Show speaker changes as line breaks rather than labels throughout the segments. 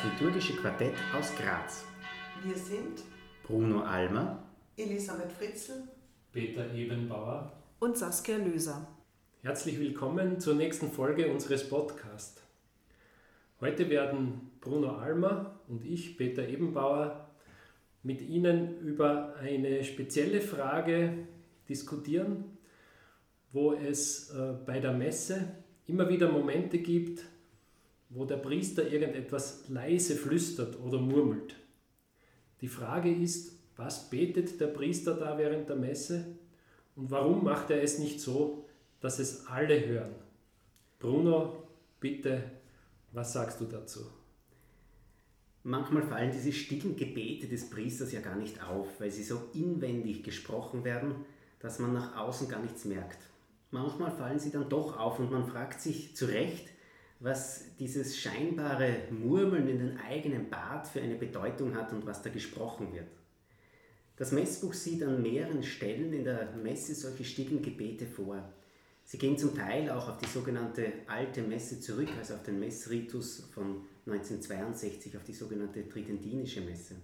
das liturgische Quartett aus Graz.
Wir sind
Bruno Almer,
Elisabeth Fritzl,
Peter Ebenbauer
und Saskia Löser.
Herzlich willkommen zur nächsten Folge unseres Podcasts. Heute werden Bruno Almer und ich, Peter Ebenbauer, mit Ihnen über eine spezielle Frage diskutieren, wo es äh, bei der Messe immer wieder Momente gibt, wo der Priester irgendetwas leise flüstert oder murmelt. Die Frage ist, was betet der Priester da während der Messe und warum macht er es nicht so, dass es alle hören? Bruno, bitte, was sagst du dazu?
Manchmal fallen diese stillen Gebete des Priesters ja gar nicht auf, weil sie so inwendig gesprochen werden, dass man nach außen gar nichts merkt. Manchmal fallen sie dann doch auf und man fragt sich zu Recht, was dieses scheinbare Murmeln in den eigenen Bart für eine Bedeutung hat und was da gesprochen wird. Das Messbuch sieht an mehreren Stellen in der Messe solche stillen Gebete vor. Sie gehen zum Teil auch auf die sogenannte alte Messe zurück, also auf den Messritus von 1962, auf die sogenannte Tridentinische Messe.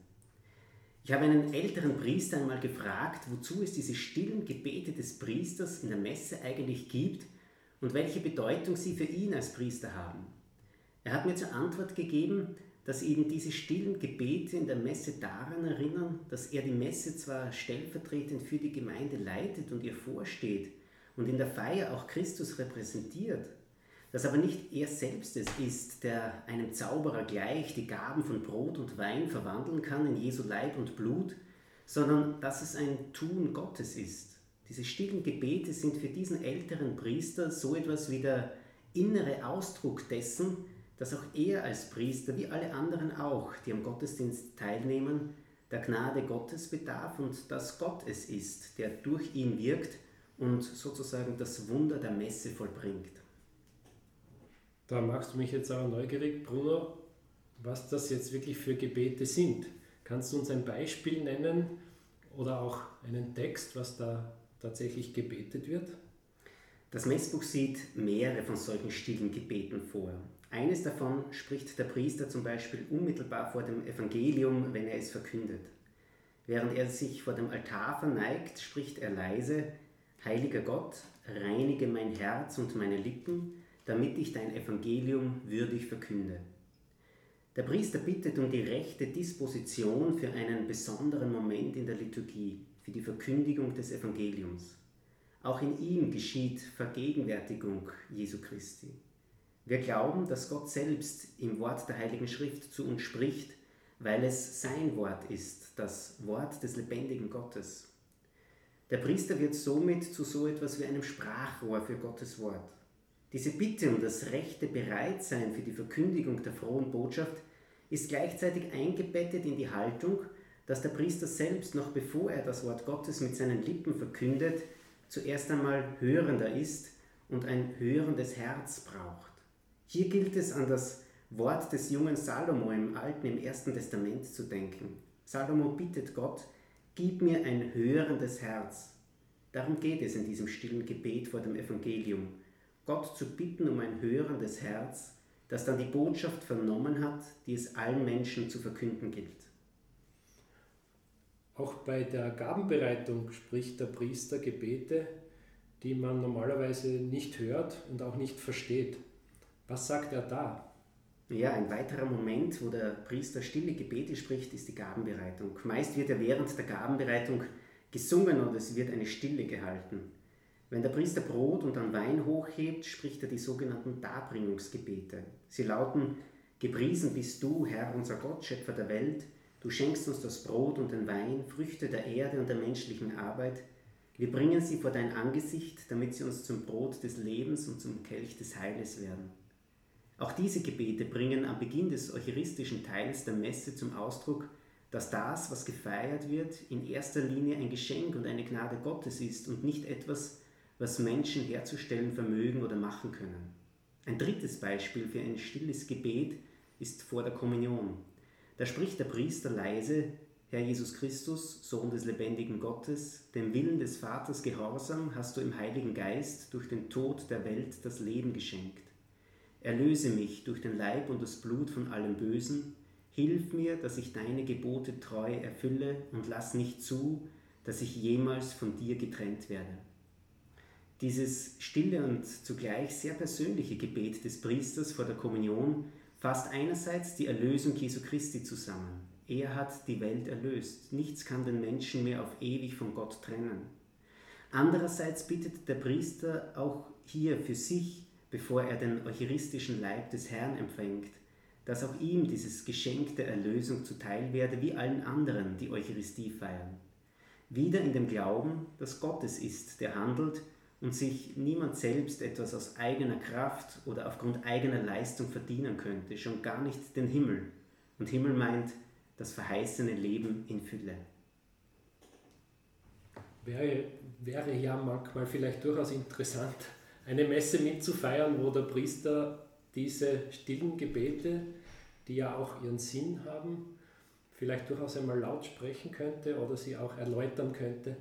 Ich habe einen älteren Priester einmal gefragt, wozu es diese stillen Gebete des Priesters in der Messe eigentlich gibt und welche Bedeutung sie für ihn als Priester haben. Er hat mir zur Antwort gegeben, dass ihn diese stillen Gebete in der Messe daran erinnern, dass er die Messe zwar stellvertretend für die Gemeinde leitet und ihr vorsteht und in der Feier auch Christus repräsentiert, dass aber nicht er selbst es ist, der einem Zauberer gleich die Gaben von Brot und Wein verwandeln kann in Jesu Leib und Blut, sondern dass es ein Tun Gottes ist. Diese stillen Gebete sind für diesen älteren Priester so etwas wie der innere Ausdruck dessen, dass auch er als Priester, wie alle anderen auch, die am Gottesdienst teilnehmen, der Gnade Gottes bedarf und dass Gott es ist, der durch ihn wirkt und sozusagen das Wunder der Messe vollbringt.
Da machst du mich jetzt aber neugierig, Bruno, was das jetzt wirklich für Gebete sind. Kannst du uns ein Beispiel nennen oder auch einen Text, was da tatsächlich gebetet wird?
Das Messbuch sieht mehrere von solchen stillen Gebeten vor. Eines davon spricht der Priester zum Beispiel unmittelbar vor dem Evangelium, wenn er es verkündet. Während er sich vor dem Altar verneigt, spricht er leise, Heiliger Gott, reinige mein Herz und meine Lippen, damit ich dein Evangelium würdig verkünde. Der Priester bittet um die rechte Disposition für einen besonderen Moment in der Liturgie für die Verkündigung des Evangeliums. Auch in ihm geschieht Vergegenwärtigung Jesu Christi. Wir glauben, dass Gott selbst im Wort der Heiligen Schrift zu uns spricht, weil es sein Wort ist, das Wort des lebendigen Gottes. Der Priester wird somit zu so etwas wie einem Sprachrohr für Gottes Wort. Diese Bitte um das rechte Bereitsein für die Verkündigung der frohen Botschaft ist gleichzeitig eingebettet in die Haltung, dass der Priester selbst, noch bevor er das Wort Gottes mit seinen Lippen verkündet, zuerst einmal hörender ist und ein hörendes Herz braucht. Hier gilt es an das Wort des jungen Salomo im Alten, im Ersten Testament zu denken. Salomo bittet Gott, gib mir ein hörendes Herz. Darum geht es in diesem stillen Gebet vor dem Evangelium. Gott zu bitten um ein hörendes Herz, das dann die Botschaft vernommen hat, die es allen Menschen zu verkünden gilt.
Auch bei der Gabenbereitung spricht der Priester Gebete, die man normalerweise nicht hört und auch nicht versteht. Was sagt er da?
Ja, ein weiterer Moment, wo der Priester stille Gebete spricht, ist die Gabenbereitung. Meist wird ja während der Gabenbereitung gesungen oder es wird eine Stille gehalten. Wenn der Priester Brot und dann Wein hochhebt, spricht er die sogenannten Darbringungsgebete. Sie lauten, Gepriesen bist du, Herr unser Gott, Schöpfer der Welt, Du schenkst uns das Brot und den Wein, Früchte der Erde und der menschlichen Arbeit. Wir bringen sie vor dein Angesicht, damit sie uns zum Brot des Lebens und zum Kelch des Heiles werden. Auch diese Gebete bringen am Beginn des eucharistischen Teils der Messe zum Ausdruck, dass das, was gefeiert wird, in erster Linie ein Geschenk und eine Gnade Gottes ist und nicht etwas, was Menschen herzustellen vermögen oder machen können. Ein drittes Beispiel für ein stilles Gebet ist vor der Kommunion. Da spricht der Priester leise, Herr Jesus Christus, Sohn des lebendigen Gottes, dem Willen des Vaters gehorsam hast du im Heiligen Geist durch den Tod der Welt das Leben geschenkt. Erlöse mich durch den Leib und das Blut von allem Bösen, Hilf mir, dass ich deine Gebote treu erfülle und lass nicht zu, dass ich jemals von dir getrennt werde. Dieses stille und zugleich sehr persönliche Gebet des Priesters vor der Kommunion fasst einerseits die Erlösung Jesu Christi zusammen. Er hat die Welt erlöst. Nichts kann den Menschen mehr auf ewig von Gott trennen. Andererseits bittet der Priester auch hier für sich, bevor er den eucharistischen Leib des Herrn empfängt, dass auch ihm dieses Geschenk der Erlösung zuteil werde, wie allen anderen, die Eucharistie feiern. Wieder in dem Glauben, dass Gott es ist, der handelt und sich niemand selbst etwas aus eigener Kraft oder aufgrund eigener Leistung verdienen könnte, schon gar nicht den Himmel. Und Himmel meint das verheißene Leben in Fülle.
Wäre, wäre ja manchmal vielleicht durchaus interessant, eine Messe mitzufeiern, wo der Priester diese stillen Gebete, die ja auch ihren Sinn haben, vielleicht durchaus einmal laut sprechen könnte oder sie auch erläutern könnte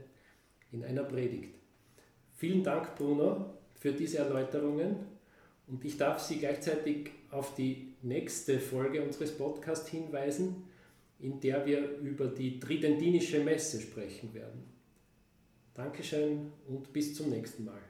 in einer Predigt. Vielen Dank, Bruno, für diese Erläuterungen und ich darf Sie gleichzeitig auf die nächste Folge unseres Podcasts hinweisen, in der wir über die Tridentinische Messe sprechen werden. Dankeschön und bis zum nächsten Mal.